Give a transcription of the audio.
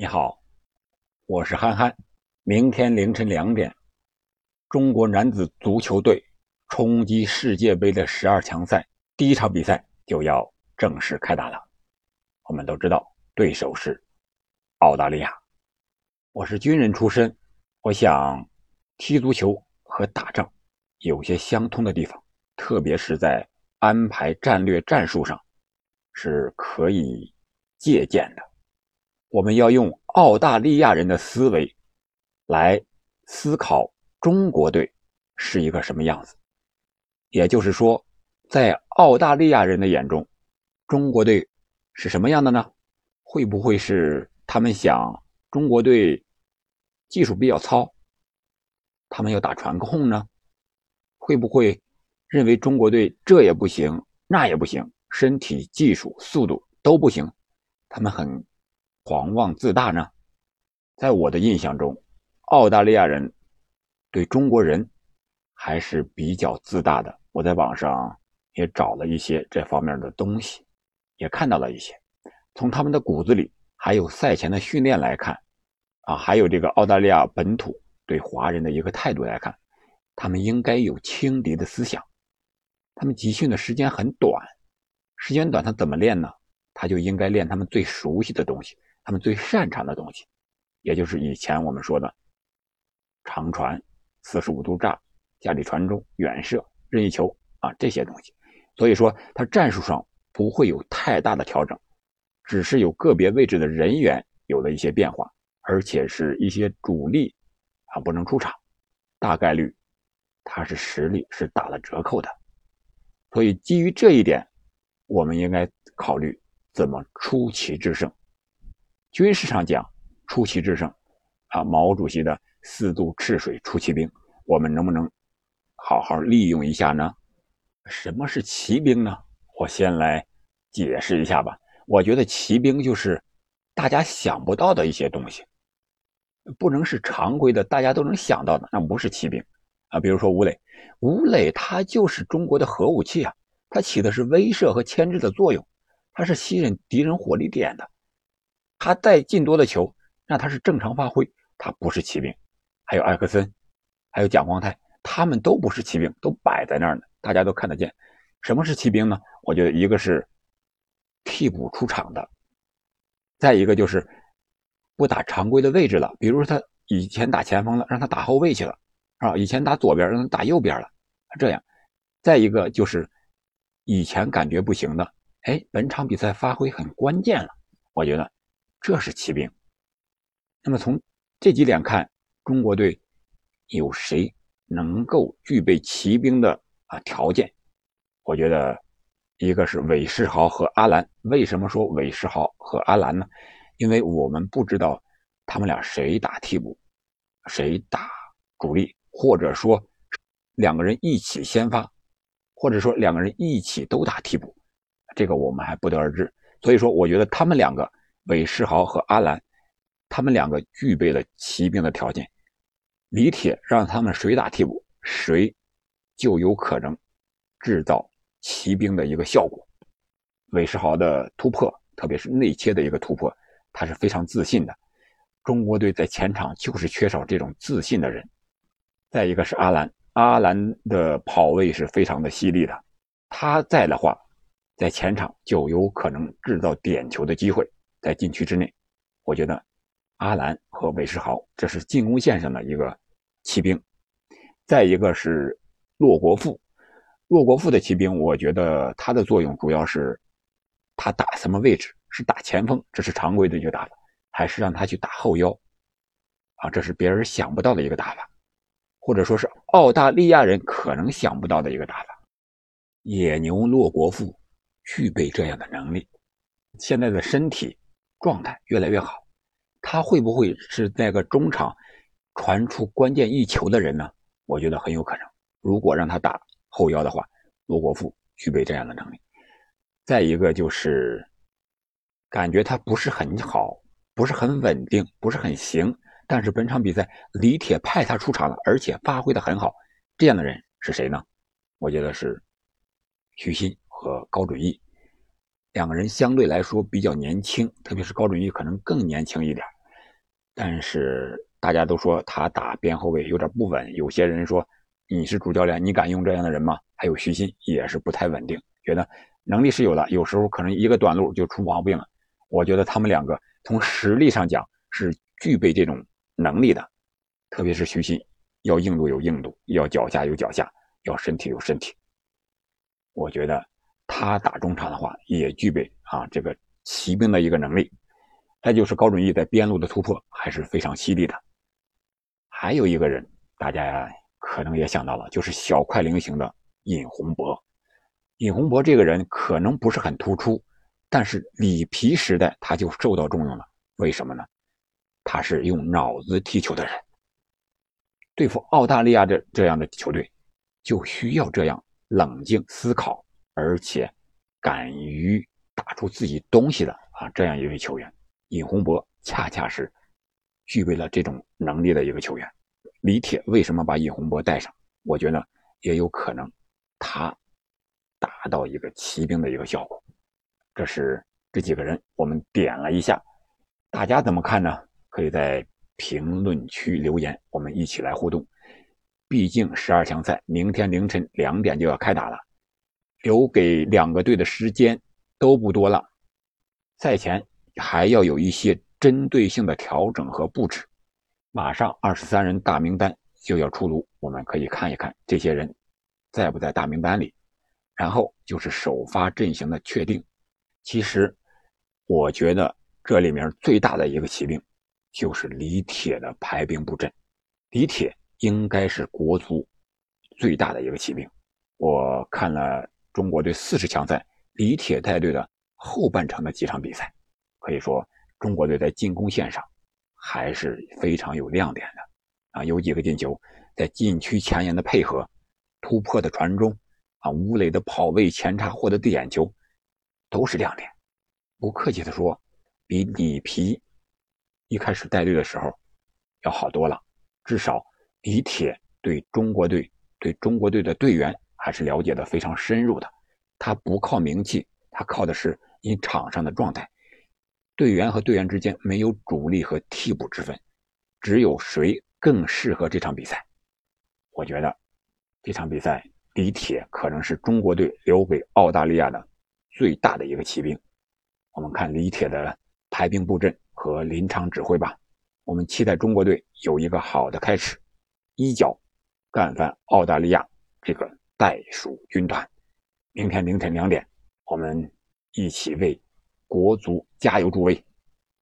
你好，我是憨憨。明天凌晨两点，中国男子足球队冲击世界杯的十二强赛第一场比赛就要正式开打了。我们都知道，对手是澳大利亚。我是军人出身，我想踢足球和打仗有些相通的地方，特别是在安排战略战术上是可以借鉴的。我们要用澳大利亚人的思维来思考中国队是一个什么样子。也就是说，在澳大利亚人的眼中，中国队是什么样的呢？会不会是他们想中国队技术比较糙，他们要打传控呢？会不会认为中国队这也不行，那也不行，身体、技术、速度都不行，他们很。狂妄自大呢？在我的印象中，澳大利亚人对中国人还是比较自大的。我在网上也找了一些这方面的东西，也看到了一些。从他们的骨子里，还有赛前的训练来看，啊，还有这个澳大利亚本土对华人的一个态度来看，他们应该有轻敌的思想。他们集训的时间很短，时间短，他怎么练呢？他就应该练他们最熟悉的东西。他们最擅长的东西，也就是以前我们说的长传、四十五度炸、架里传中、远射、任意球啊这些东西。所以说，他战术上不会有太大的调整，只是有个别位置的人员有了一些变化，而且是一些主力啊不能出场，大概率他是实力是打了折扣的。所以基于这一点，我们应该考虑怎么出奇制胜。军事上讲，出奇制胜，啊，毛主席的四渡赤水出奇兵，我们能不能好好利用一下呢？什么是骑兵呢？我先来解释一下吧。我觉得骑兵就是大家想不到的一些东西，不能是常规的，大家都能想到的，那不是骑兵啊。比如说吴磊，吴磊他就是中国的核武器啊，它起的是威慑和牵制的作用，它是吸引敌人火力点的。他再进多的球，那他是正常发挥，他不是骑兵。还有艾克森，还有蒋光太，他们都不是骑兵，都摆在那儿呢，大家都看得见。什么是骑兵呢？我觉得一个是替补出场的，再一个就是不打常规的位置了，比如说他以前打前锋了，让他打后卫去了，啊，以前打左边让他打右边了，这样。再一个就是以前感觉不行的，哎，本场比赛发挥很关键了，我觉得。这是骑兵。那么从这几点看，中国队有谁能够具备骑兵的啊条件？我觉得一个是韦世豪和阿兰。为什么说韦世豪和阿兰呢？因为我们不知道他们俩谁打替补，谁打主力，或者说两个人一起先发，或者说两个人一起都打替补，这个我们还不得而知。所以说，我觉得他们两个。韦世豪和阿兰，他们两个具备了骑兵的条件。李铁让他们谁打替补，谁就有可能制造骑兵的一个效果。韦世豪的突破，特别是内切的一个突破，他是非常自信的。中国队在前场就是缺少这种自信的人。再一个是阿兰，阿兰的跑位是非常的犀利的，他在的话，在前场就有可能制造点球的机会。在禁区之内，我觉得阿兰和韦世豪这是进攻线上的一个骑兵。再一个是骆国富，骆国富的骑兵，我觉得他的作用主要是他打什么位置？是打前锋，这是常规的一个打法，还是让他去打后腰？啊，这是别人想不到的一个打法，或者说是澳大利亚人可能想不到的一个打法。野牛骆国富具备这样的能力，现在的身体。状态越来越好，他会不会是那个中场传出关键一球的人呢？我觉得很有可能。如果让他打后腰的话，罗国富具备这样的能力。再一个就是感觉他不是很好，不是很稳定，不是很行。但是本场比赛李铁派他出场了，而且发挥的很好。这样的人是谁呢？我觉得是徐新和高准翼。两个人相对来说比较年轻，特别是高准翼可能更年轻一点。但是大家都说他打边后卫有点不稳，有些人说你是主教练，你敢用这样的人吗？还有徐新也是不太稳定，觉得能力是有的，有时候可能一个短路就出毛病了。我觉得他们两个从实力上讲是具备这种能力的，特别是徐新，要硬度有硬度，要脚下有脚下，要身体有身体。我觉得他打中场的话也具备啊这个骑兵的一个能力。再就是高准翼在边路的突破还是非常犀利的。还有一个人，大家可能也想到了，就是小快灵型的尹洪博。尹洪博这个人可能不是很突出，但是里皮时代他就受到重用了。为什么呢？他是用脑子踢球的人。对付澳大利亚这这样的球队，就需要这样冷静思考，而且敢于打出自己东西的啊这样一位球员。尹洪博恰恰是具备了这种能力的一个球员。李铁为什么把尹洪博带上？我觉得也有可能，他达到一个骑兵的一个效果。这是这几个人，我们点了一下，大家怎么看呢？可以在评论区留言，我们一起来互动。毕竟十二强赛明天凌晨两点就要开打了，留给两个队的时间都不多了，赛前。还要有一些针对性的调整和布置。马上二十三人大名单就要出炉，我们可以看一看这些人在不在大名单里。然后就是首发阵型的确定。其实，我觉得这里面最大的一个骑兵就是李铁的排兵布阵。李铁应该是国足最大的一个骑兵。我看了中国队四十强赛李铁带队的后半程的几场比赛。可以说，中国队在进攻线上还是非常有亮点的啊！有几个进球，在禁区前沿的配合、突破的传中啊，吴磊的跑位前插获得的点球，都是亮点。不客气的说，比里皮一开始带队的时候要好多了。至少李铁对中国队、对中国队的队员还是了解的非常深入的。他不靠名气，他靠的是你场上的状态。队员和队员之间没有主力和替补之分，只有谁更适合这场比赛。我觉得这场比赛李铁可能是中国队留给澳大利亚的最大的一个骑兵。我们看李铁的排兵布阵和临场指挥吧。我们期待中国队有一个好的开始，一脚干翻澳大利亚这个袋鼠军团。明天凌晨两点，我们一起为。国足加油助威！